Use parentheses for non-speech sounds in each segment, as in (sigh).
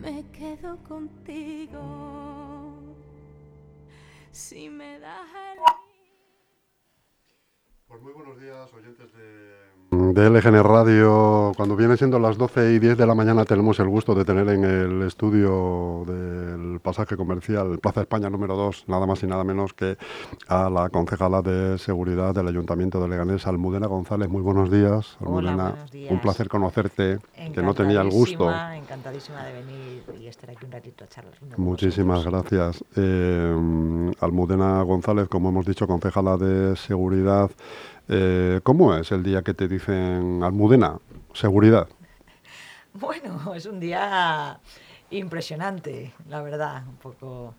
me quedo contigo. Si me das el... Pues muy buenos días, oyentes de, de LGN Radio. Cuando viene siendo las 12 y 10 de la mañana tenemos el gusto de tener en el estudio del pasaje comercial Plaza España número 2, nada más y nada menos que a la concejala de seguridad del Ayuntamiento de Leganés, Almudena González. Muy buenos días, Hola, Almudena. buenos días. Un placer conocerte, que no tenía el gusto. Encantadísima, Encantadísima de venir y estar aquí un ratito a charlar. Muchísimas gracias. Eh, Almudena González, como hemos dicho, concejala de seguridad. Eh, ¿Cómo es el día que te dicen Almudena? Seguridad. (laughs) Bueno, es un día impresionante, la verdad. Un poco.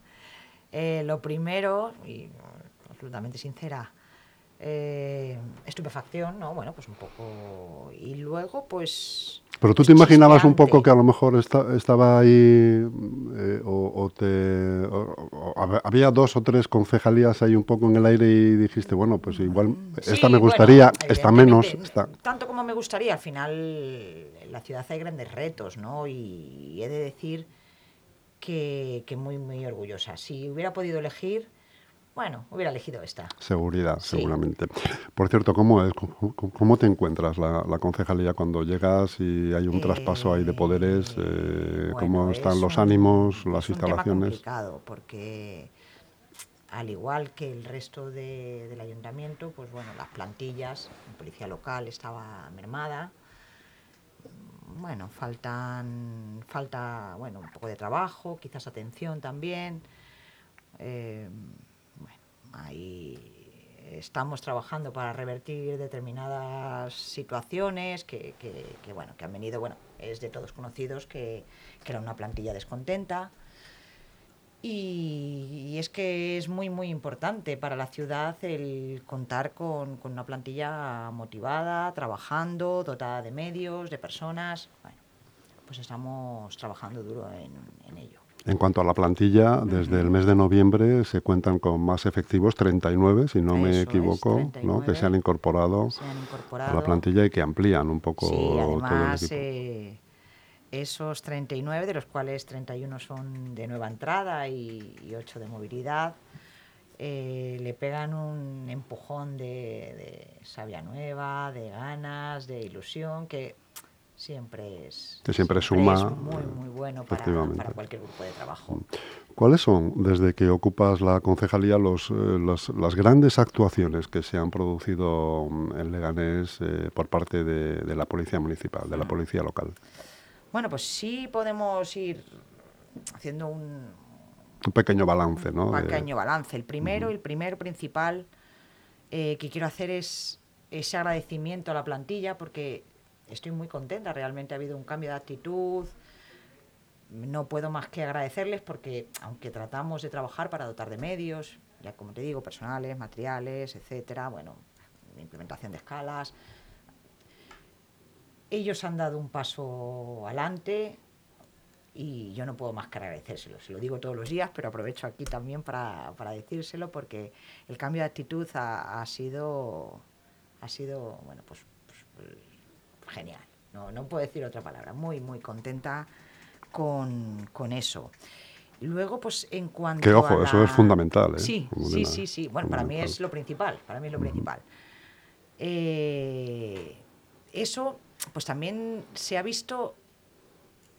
eh, lo primero, y absolutamente sincera, eh, estupefacción, ¿no? Bueno, pues un poco. Y luego, pues. Pero tú te imaginabas un poco que a lo mejor esta- estaba ahí eh, o, o te, o- o hab- había dos o tres concejalías ahí un poco en el aire y dijiste, bueno, pues igual esta Sí, me bueno, gustaría, esta menos. Esta. Tanto como me gustaría, al final en la ciudad hay grandes retos, ¿no? Y he de decir que, que muy, muy orgullosa. Si hubiera podido elegir, bueno, hubiera elegido esta. Seguridad, Sí. seguramente. Por cierto, ¿cómo es? ¿Cómo, te encuentras la, la concejalía cuando llegas y hay un traspaso ahí de poderes? eh, ¿Cómo están es los un- ánimos, las es instalaciones? complicado porque al igual que el resto de- del ayuntamiento, pues bueno, las plantillas, la policía local estaba mermada. Bueno, faltan, falta, bueno, un poco de trabajo, quizás atención también. Eh, ahí estamos trabajando para revertir determinadas situaciones que, bueno, que han venido, bueno, es de todos conocidos que, era una plantilla descontenta. Y, es que es muy, muy importante para la ciudad el contar con, una plantilla motivada, trabajando, dotada de medios, de personas. Bueno, pues estamos trabajando duro en ello. En cuanto a la plantilla, desde el mes de noviembre se cuentan con más efectivos, 39, si no me es, equivoco, ¿no? que 39. se han incorporado Se han a la plantilla y que amplían un poco Sí, todo el además, equipo. eh, esos 39, de los cuales 31 son de nueva entrada y, y 8 de movilidad, eh, le pegan un empujón de, de savia nueva, de ganas, de ilusión, que siempre es, Que siempre es suma, muy, muy bueno para, para cualquier grupo de trabajo. ¿Cuáles son, desde que ocupas la concejalía, los, eh, los- las grandes actuaciones que se han producido mm, en Leganés eh, por parte de, de la Policía Municipal, de la Policía Local? Bueno, pues sí podemos ir haciendo un, Un pequeño balance, ¿no? un pequeño balance. El primero, el primer principal eh, que quiero hacer es ese agradecimiento a la plantilla porque estoy muy contenta. Realmente ha habido un cambio de actitud. No puedo más que agradecerles porque aunque tratamos de trabajar para dotar de medios, ya como te digo, personales, materiales, etcétera, bueno, implementación de escalas, ellos han dado un paso adelante y yo no puedo más que agradecérselo. Se lo digo todos los días, pero aprovecho aquí también para, para decírselo porque el cambio de actitud ha, sido, ha sido, bueno, pues, pues, genial. No, no puedo decir otra palabra. Muy, muy contenta con, con eso. Luego, pues en cuanto Que, ojo, a eso es fundamental, ¿eh? Sí, sí, sí, sí. Bueno, para mí es lo principal. Para mí es lo principal. Eh, eso, pues también se ha visto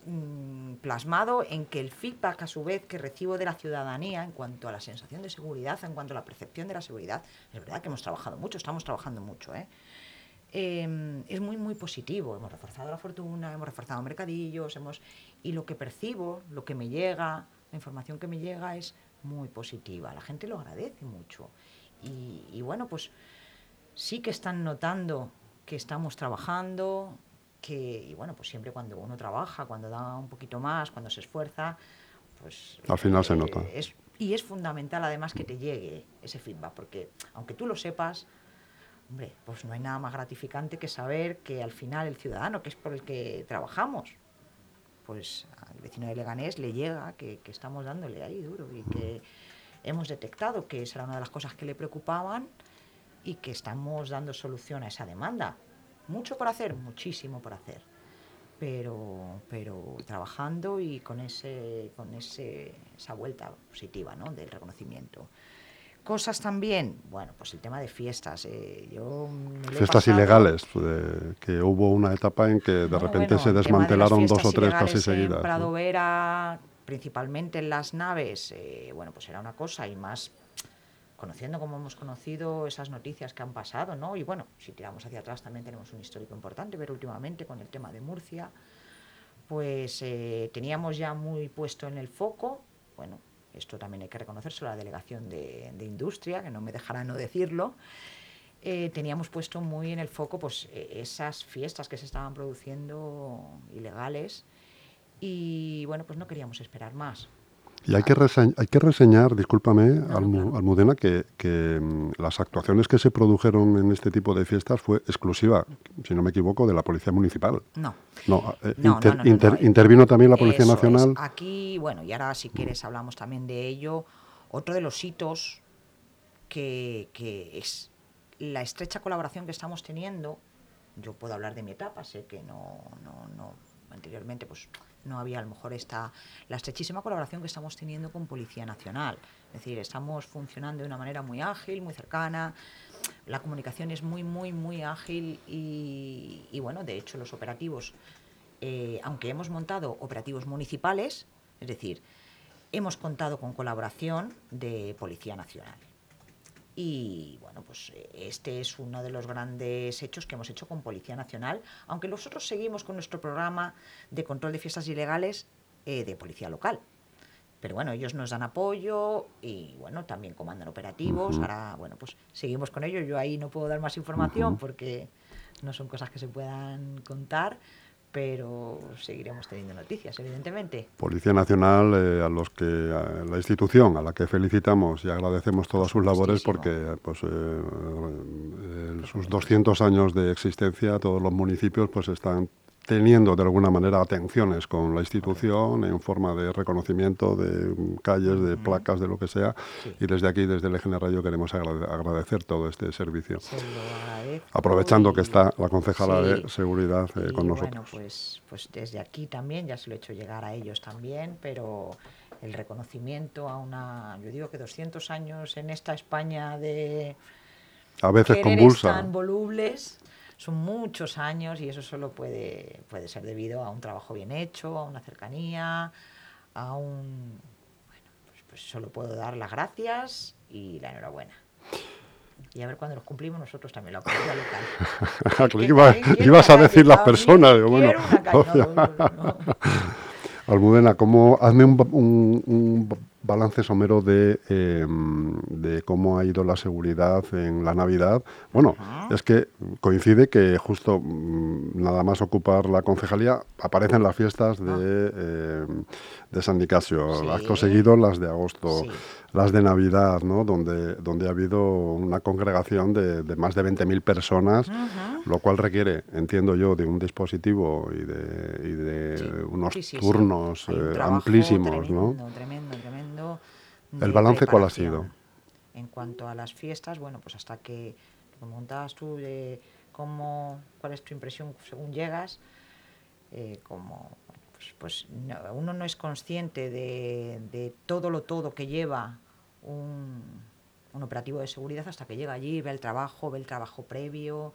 mm, plasmado en que el feedback, a su vez, que recibo de la ciudadanía en cuanto a la sensación de seguridad, en cuanto a la percepción de la seguridad, es verdad que hemos trabajado mucho, estamos trabajando mucho, ¿eh? Eh, es muy, muy positivo. Hemos reforzado la fortuna, hemos reforzado mercadillos, hemos y lo que percibo, lo que me llega, la información que me llega es muy positiva. La gente lo agradece mucho. Y, y bueno, pues sí que están notando que estamos trabajando, que, y bueno, pues siempre cuando uno trabaja, cuando da un poquito más, cuando se esfuerza, pues... Al final se eh, nota. es- y es fundamental además que te llegue ese feedback, porque aunque tú lo sepas, hombre, pues no hay nada más gratificante que saber que al final el ciudadano, que es por el que trabajamos, pues al vecino de Leganés le llega que, que estamos dándole ahí duro y que hemos detectado que esa era una de las cosas que le preocupaban y que estamos dando solución a esa demanda. Mucho por hacer, muchísimo por hacer. Pero, pero trabajando y con ese con ese, esa vuelta positiva ¿no? del reconocimiento. Cosas también, bueno, pues el tema de fiestas. eh, yo Fiestas pasado- ilegales, eh, que hubo una etapa en que de no, repente bueno, se el tema de desmantelaron dos o tres casi seguidas. En ¿no? Prado Vera, principalmente en las naves, eh, bueno, pues era una cosa y más conociendo como hemos conocido esas noticias que han pasado, ¿no? Y bueno, si tiramos hacia atrás también tenemos un histórico importante, pero últimamente con el tema de Murcia, pues eh, teníamos ya muy puesto en el foco, bueno, esto también hay que reconocérselo a la delegación de, de industria, que no me dejará no decirlo, eh, teníamos puesto muy en el foco pues eh, esas fiestas que se estaban produciendo ilegales y bueno, pues no queríamos esperar más. Y hay que, reseñ- hay que reseñar, discúlpame. Almudena, que, que, mm, las actuaciones que se produjeron en este tipo de fiestas fue exclusiva, si no me equivoco, de la Policía Municipal. No. No, eh, No, inter- no, no, no, inter- no, intervino también la Policía Eso es. Nacional. Aquí, bueno, y ahora si quieres hablamos también de ello. Otro de los hitos que, que es la estrecha colaboración que estamos teniendo. Yo puedo hablar de mi etapa, sé que no, no, no anteriormente pues no había a lo mejor esta la estrechísima colaboración que estamos teniendo con Policía Nacional. Es decir, estamos funcionando de una manera muy ágil, muy cercana. La comunicación es muy, muy, muy ágil y, bueno, de hecho los operativos eh, aunque hemos montado operativos municipales, es decir, hemos contado con colaboración de Policía Nacional. Y bueno, pues este es uno de los grandes hechos que hemos hecho con Policía Nacional, aunque nosotros seguimos con nuestro programa de control de fiestas ilegales eh, de Policía Local. Pero bueno, ellos nos dan apoyo y bueno, también comandan operativos. Ahora, bueno, pues seguimos con ellos. Yo ahí no puedo dar más información porque no son cosas que se puedan contar, pero seguiremos teniendo noticias, evidentemente. Policía Nacional, eh, a los que a la institución a la que felicitamos y agradecemos todas sus labores porque pues, eh, eh, sus 200 años de existencia, todos los municipios pues están teniendo de alguna manera atenciones con la institución en forma de reconocimiento de calles, de placas, de lo que sea. Sí. Y desde aquí, desde el EGN Radio, queremos agrade- agradecer todo este servicio. Se. Aprovechando que está la concejala Sí. de Seguridad eh, Y con Bueno, nosotros. pues, pues desde aquí también, ya se lo he hecho llegar a ellos también, pero el reconocimiento a una, yo digo que 200 años en esta España de a veces convulsa. tan volubles, son muchos años y eso solo puede, puede ser debido a un trabajo bien hecho, a una cercanía, a un... Bueno, pues, pues solo puedo dar las gracias y la enhorabuena. Y a ver cuando los cumplimos nosotros también, la policía local. (laughs) Que iba- ibas a decir las personas. digo, bueno, una no, (laughs) no, no. Almudena, ¿cómo, hazme un, ba- un- un balance somero de, eh, de cómo ha ido la seguridad en la Navidad. Bueno, es que coincide que justo mm, nada más ocupar la concejalía aparecen las fiestas de, eh, de San Nicasio, Ah. Sí. acto seguido las de agosto, Sí. las de Navidad, ¿no? donde, donde ha habido una congregación de, de más de 20.000 personas lo cual requiere, entiendo yo, de un dispositivo y de, y de Sí, unos turnos eh, amplísimos, ¿no? tremendo, Tremendo, ¿El balance cuál ha sido? En cuanto a las fiestas, bueno, pues hasta que me contabas tú de cómo, cuál es tu impresión según llegas, eh, como pues, pues no- uno no es consciente de, de todo lo todo que lleva un, un operativo de seguridad hasta que llega allí, ve el trabajo, ve el trabajo previo,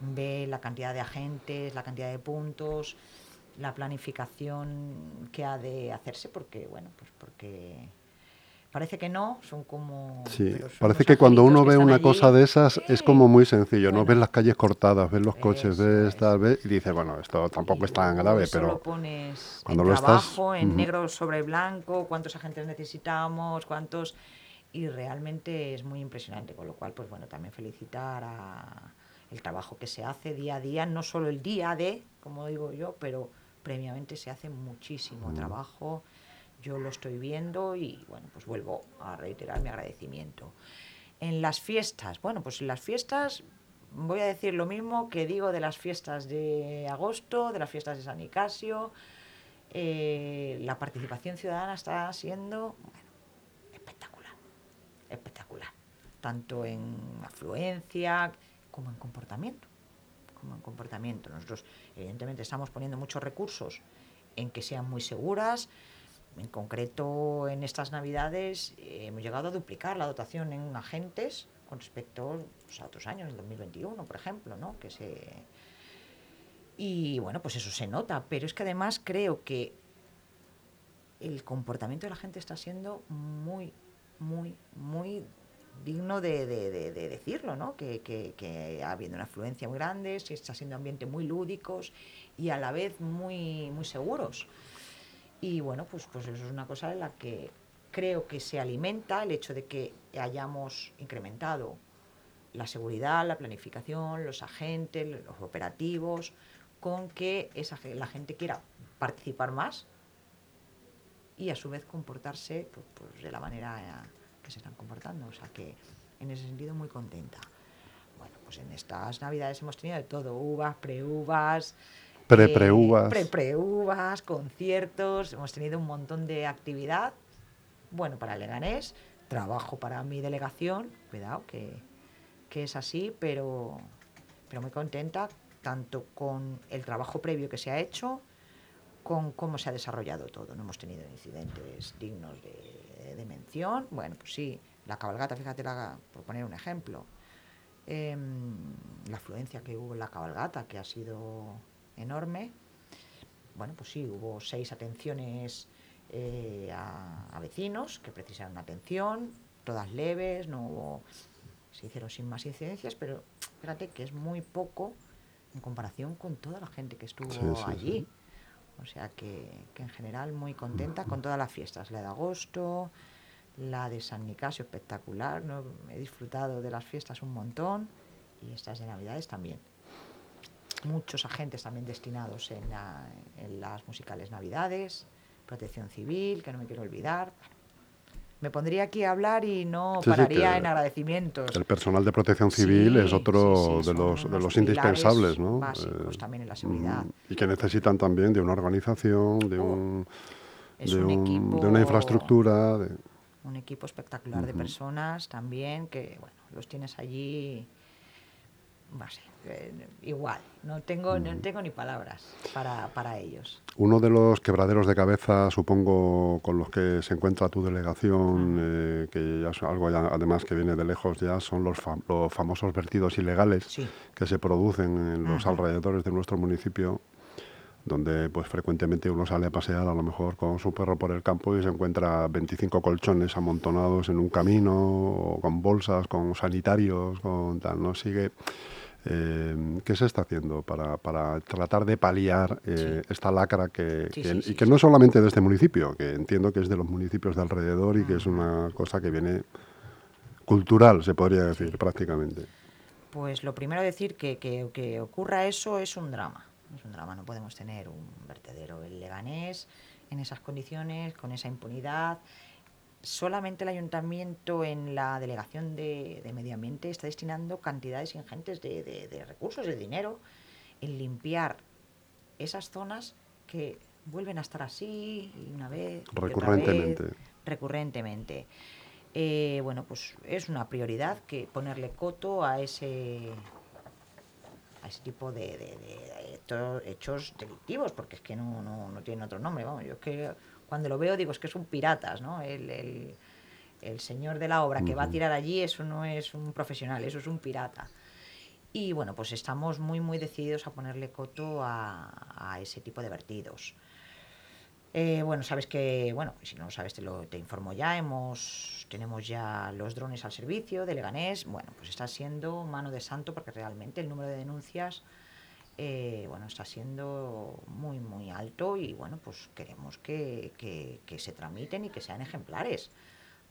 ve la cantidad de agentes, la cantidad de puntos, la planificación que ha de hacerse, porque bueno, pues porque parece que no, son como Sí, son parece que cuando uno que ve una allí. cosa de esas es como muy sencillo, ¿no? Ves las calles cortadas, ves los coches, Eso ves es. tal, ves, y dices, bueno, esto tampoco es tan grave, pero lo pones cuando en lo estás- trabajo, en Ujú. negro sobre blanco, cuántos agentes necesitamos, cuántos y realmente es muy impresionante, con lo cual pues bueno, también felicitar a el trabajo que se hace día a día, no solo el día de, como digo yo, pero previamente se hace muchísimo trabajo. Yo lo estoy viendo y bueno, pues vuelvo a reiterar mi agradecimiento. En las fiestas, bueno, pues en las fiestas voy a decir lo mismo que digo de las fiestas de agosto, de las fiestas de San Nicasio. Eh, la participación ciudadana está siendo bueno, espectacular, espectacular, tanto en afluencia como en comportamiento, comportamiento. Nosotros, evidentemente, estamos poniendo muchos recursos en que sean muy seguras. En concreto, en estas Navidades eh, hemos llegado a duplicar la dotación en agentes con respecto pues, a otros años, el 2021, por ejemplo, ¿no? Que se... Y bueno, pues eso se nota, pero es que además creo que el comportamiento de la gente está siendo muy, muy, muy digno de, de- de- de decirlo, ¿no? Que, ha habido una afluencia muy grande, se está siendo ambiente muy lúdicos y a la vez muy, seguros. Y bueno, pues, pues eso es una cosa en la que creo que se alimenta el hecho de que hayamos incrementado la seguridad, la planificación, los agentes, los operativos, con que la gente quiera participar más y a su vez comportarse pues, pues, de la manera que se están comportando. O sea que en ese sentido muy contenta. Bueno, pues en estas navidades hemos tenido de todo, uvas, preuvas, Pre-preuvas. eh, pre-preuvas, conciertos, hemos tenido un montón de actividad. Bueno, para Leganés, trabajo para mi delegación, cuidado que, que es así, pero, pero muy contenta tanto con el trabajo previo que se ha hecho, con cómo se ha desarrollado todo. No hemos tenido incidentes dignos de, de mención. Bueno, pues sí, la cabalgata, fíjate, la- por poner un ejemplo, em, la afluencia que hubo en la cabalgata, que ha sido enorme. Bueno, pues sí, hubo seis atenciones eh, a, a vecinos que precisaron atención, todas leves, no hubo, se hicieron sin más incidencias, pero fíjate que es muy poco en comparación con toda la gente que estuvo Sí, sí, allí. sí. O sea que, que en general muy contenta con todas las fiestas, la de agosto, la de San Nicasio espectacular, ¿no? he disfrutado de las fiestas un montón y estas de Navidades también. Muchos agentes también destinados en, en las musicales Navidades, protección civil, que no me quiero olvidar. Me pondría aquí a hablar y no Sí, pararía en agradecimientos. El personal de protección civil Sí, es otro de los, de los indispensables, ¿no? básicos Eh, también en la seguridad. Y que necesitan también de una organización, de, Oh, un, de, un un- equipo- de una infraestructura. de- un equipo espectacular de personas también que bueno los tienes allí eh, igual no tengo no tengo ni palabras para, para ellos Uno de los quebraderos de cabeza, supongo, con los que se encuentra tu delegación, eh, que ya es algo ya, además que viene de lejos ya, son los, fam- los famosos vertidos ilegales Sí. que se producen en los Ajá. alrededores de nuestro municipio, donde pues frecuentemente uno sale a pasear a lo mejor con su perro por el campo y se encuentra 25 colchones amontonados en un camino, o con bolsas, con sanitarios, con tal, ¿no? Sigue... eh, ¿Qué se está haciendo para, para tratar de paliar eh, esta lacra que, Sí, que- sí, y que no es solamente de este municipio, que entiendo que es de los municipios de alrededor y que es una cosa que viene cultural, se podría decir, prácticamente. pues lo primero decir que, que, que ocurra eso es un drama. Es un drama. No podemos tener un vertedero el Leganés en esas condiciones con esa impunidad solamente el ayuntamiento en la delegación de, de medio ambiente está destinando cantidades ingentes de, de- de recursos, de dinero, en limpiar esas zonas que vuelven a estar así una vez y otra vez, Recurrentemente. recurrentemente. Eh, bueno, pues es una prioridad que ponerle coto a ese a ese tipo de, de- de hecho- hechos delictivos, porque es que no, no, no tiene otro nombre. Vamos, yo es que cuando lo veo digo, es que son piratas, ¿no? El, el- el señor de la obra que va a tirar allí, eso no es un profesional, eso es un pirata. Y bueno, pues estamos muy, muy decididos a ponerle coto a, a ese tipo de vertidos. Eh, bueno, sabes que, bueno, si no lo sabes te lo te informo ya, hemos, tenemos ya los drones al servicio de Leganés, bueno, pues está siendo mano de santo porque realmente el número de denuncias, eh, bueno, está siendo muy, muy alto y bueno, pues queremos que, que- que se tramiten y que sean ejemplares.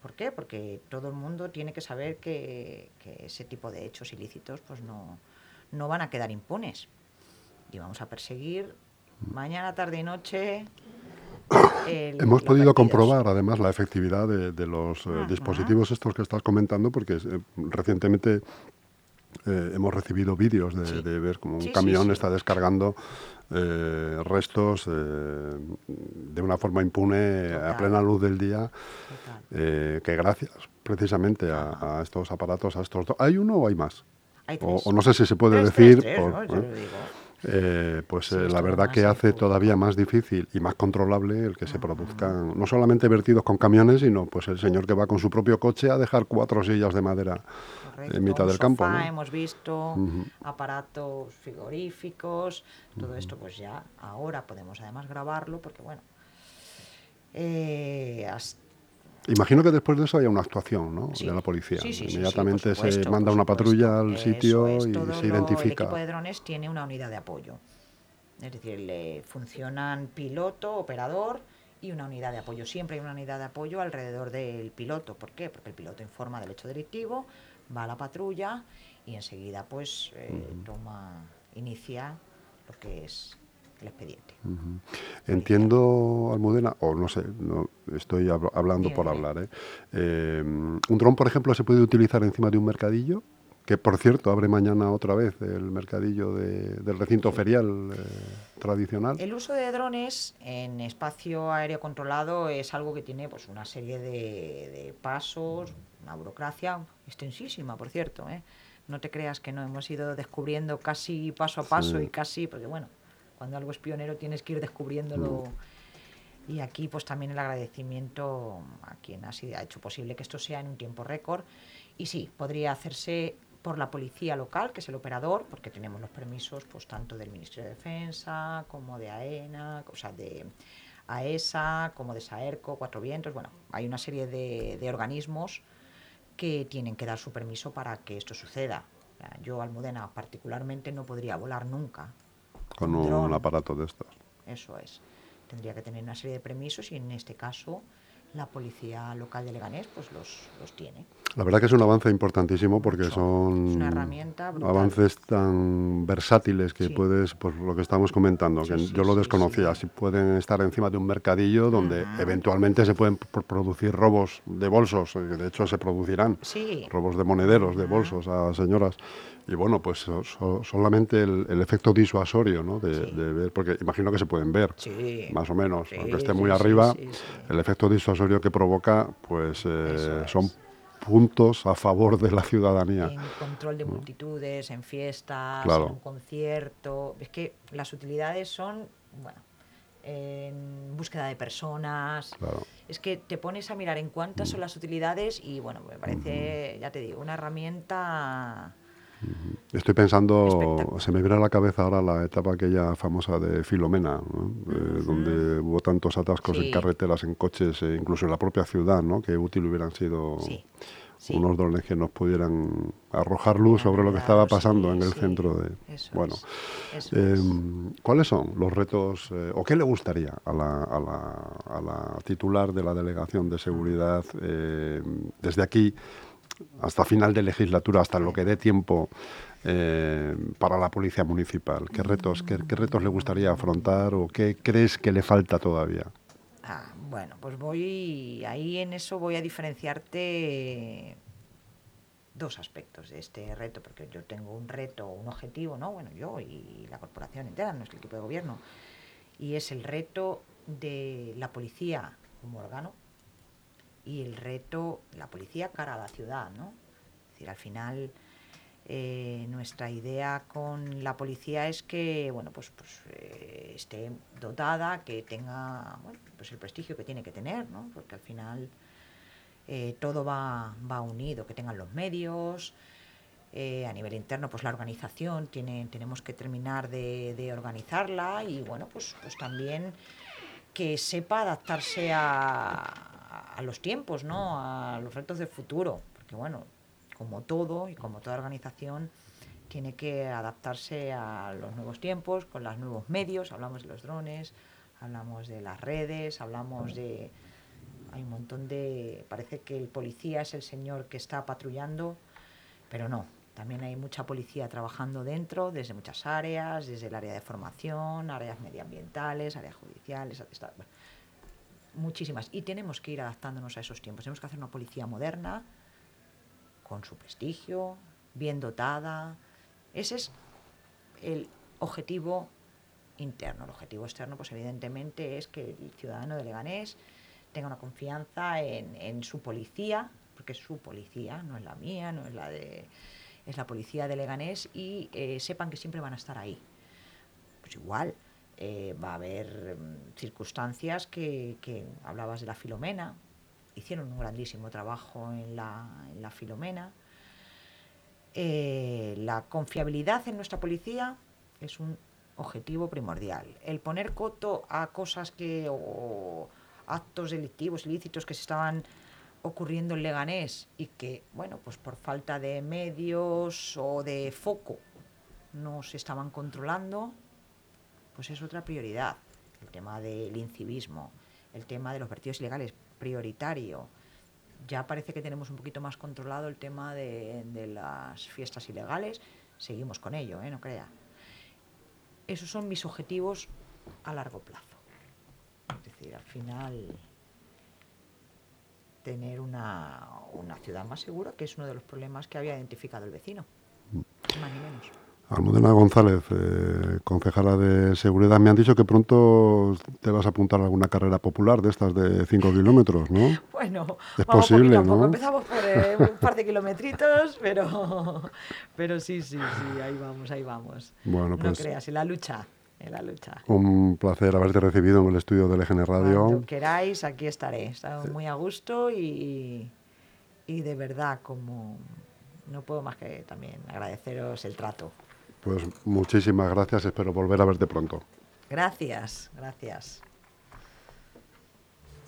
¿Por qué? Porque todo el mundo tiene que saber que, que ese tipo de hechos ilícitos pues no, no van a quedar impunes. Y vamos a perseguir mañana, tarde y noche. (coughs) el- Hemos podido comprobar además la efectividad de, de los eh, dispositivos estos que estás comentando, porque eh, recientemente eh, hemos recibido vídeos de, Sí. de ver como un Sí, camión sí. está descargando eh, restos eh, de una forma impune a plena luz del día, que gracias precisamente a, a estos aparatos, a estos... do- ¿Hay uno o hay más? Hay O, tres. o no sé si se puede Tres, decir... tres, tres, por- ¿no? Yo lo digo. Eh, pues Sí, eh, la verdad que hace todavía más difícil y más controlable el que se produzcan no solamente vertidos con camiones, sino pues el señor que va con su propio coche a dejar cuatro sillas de madera Correcto, en mitad del campo. hemos visto aparatos frigoríficos, todo esto pues ya ahora podemos además grabarlo porque bueno, eh, has- Imagino que después de eso haya una actuación ¿no? Sí. de la policía. Sí, sí, Inmediatamente supuesto, se manda una patrulla al sitio es, y se identifica. El equipo de drones tiene una unidad de apoyo. Es decir, le funcionan piloto, operador y una unidad de apoyo. Siempre hay una unidad de apoyo alrededor del piloto. ¿Por qué? Porque el piloto informa del hecho delictivo, va a la patrulla y enseguida pues eh, toma, inicia lo que es el expediente. Ujú. Entiendo, Almudena, o no sé, no, estoy hab- hablando Dime, por hablar. ¿eh? Eh, ¿Un dron, por ejemplo, se puede utilizar encima de un mercadillo? Que, por cierto, abre mañana otra vez el mercadillo de- del recinto ferial eh, tradicional. El uso de drones en espacio aéreo controlado es algo que tiene pues una serie de, de pasos, una burocracia extensísima, por cierto. ¿eh? No te creas que no hemos ido descubriendo casi paso a paso Sí. y casi, porque bueno, cuando algo es pionero tienes que ir descubriéndolo. Y aquí pues también el agradecimiento a quien ha, sido, ha hecho posible que esto sea en un tiempo récord. Y sí, podría hacerse por la policía local, que es el operador, porque tenemos los permisos pues tanto del Ministerio de Defensa como de AENA, o sea, de AESA, como de SAERCO, Cuatro Vientos. Bueno, hay una serie de, de organismos que tienen que dar su permiso para que esto suceda. Yo, Almudena, particularmente no podría volar nunca. Con un aparato de estos. Eso es. Tendría que tener una serie de permisos y en este caso la policía local de Leganés pues los, los tiene. La verdad que es un avance importantísimo porque son avances tan versátiles que Sí. puedes, pues lo que estamos comentando, Sí, que sí, yo lo desconocía, si pueden estar encima de un mercadillo donde eventualmente se pueden producir robos de bolsos, de hecho se producirán robos de monederos, de bolsos a señoras. Y bueno, pues so- so- solamente el, el efecto disuasorio, ¿no? De, Sí. de ver, porque imagino que se pueden ver, Sí. más o menos, Sí, aunque esté muy arriba, el efecto disuasorio que provoca, pues eh, es. son puntos a favor de la ciudadanía. En control de multitudes, en fiestas, Claro. en un concierto. Es que las utilidades son, bueno, en búsqueda de personas. Claro. Es que te pones a mirar en cuántas son las utilidades y bueno, me parece, ya te digo, una herramienta Estoy pensando, se me viene a la cabeza ahora la etapa aquella famosa de Filomena, ¿no? Eh, donde hubo tantos atascos Sí. en carreteras, en coches, e incluso en la propia ciudad, ¿no? que útil hubieran sido Sí, sí. unos drones que nos pudieran arrojar luz sobre lo que estaba pasando en el centro de... Eso bueno, es, eso eh, es. ¿cuáles son los retos eh, o qué le gustaría a la, a la- a la titular de la Delegación de Seguridad eh, desde aquí hasta final de legislatura, hasta lo que dé tiempo eh, para la Policía Municipal? ¿Qué retos, qué, qué retos le gustaría afrontar o qué crees que le falta todavía? Ah, bueno, pues voy ahí en eso voy a diferenciarte dos aspectos de este reto, porque yo tengo un reto, un objetivo, ¿no? Bueno, yo y la corporación entera, nuestro equipo de gobierno, y es el reto de la policía como órgano y el reto la policía cara a la ciudad, ¿no? Decir, al final eh, nuestra idea con la policía es que bueno pues, pues eh, esté dotada, que tenga bueno, pues el prestigio que tiene que tener, ¿no? porque al final eh, todo va, va unido, que tengan los medios, a nivel interno pues la organización, tiene, tenemos que terminar de, de organizarla y bueno pues, pues también que sepa adaptarse a, a los tiempos, ¿no? a los retos del futuro, porque bueno, como todo y como toda organización, tiene que adaptarse a los nuevos tiempos, con los nuevos medios, hablamos de los drones, hablamos de las redes, hablamos de... Hay un montón de... Parece que el policía es el señor que está patrullando, pero no. También hay mucha policía trabajando dentro, desde muchas áreas, desde el área de formación, áreas medioambientales, áreas judiciales, muchísimas. Y tenemos que ir adaptándonos a esos tiempos. Tenemos que hacer una policía moderna, con su prestigio, bien dotada. Ese es el objetivo interno. El objetivo externo, pues evidentemente, es que el ciudadano de Leganés tenga una confianza en, su policía, porque es su policía, no es la mía, no es la de... es la policía de Leganés y eh, sepan que siempre van a estar ahí. pues igual eh, va a haber mm, circunstancias que, hablabas de la Filomena, hicieron un grandísimo trabajo en la, en la Filomena. Eh, la confiabilidad en nuestra policía es un objetivo primordial. El poner coto a cosas que o actos delictivos, ilícitos que se estaban ocurriendo en Leganés y que, bueno, pues por falta de medios o de foco no se estaban controlando, pues es otra prioridad. El tema del incivismo, el tema de los vertidos ilegales, prioritario. Ya parece que tenemos un poquito más controlado el tema de, las fiestas ilegales. Seguimos con ello, ¿eh? no crea. Esos son mis objetivos a largo plazo. Es decir, al final tener una, una ciudad más segura, que es uno de los problemas que había identificado el vecino. Más ni menos. Almudena González, eh, concejala de seguridad, me han dicho que pronto te vas a apuntar a alguna carrera popular de estas de 5 kilómetros, ¿no? Bueno, Es vamos posible, poco. ¿no? Empezamos por eh, un par de kilometritos, pero, pero sí, sí, sí, ahí vamos, ahí vamos. Bueno, no pues creas, en la lucha, en la lucha. un placer haberte recibido en el estudio de LGN Radio. Cuando queráis, aquí estaré. He estado muy a gusto y, y de verdad, como no puedo más que también agradeceros el trato. Pues muchísimas gracias, espero volver a verte pronto. Gracias, gracias.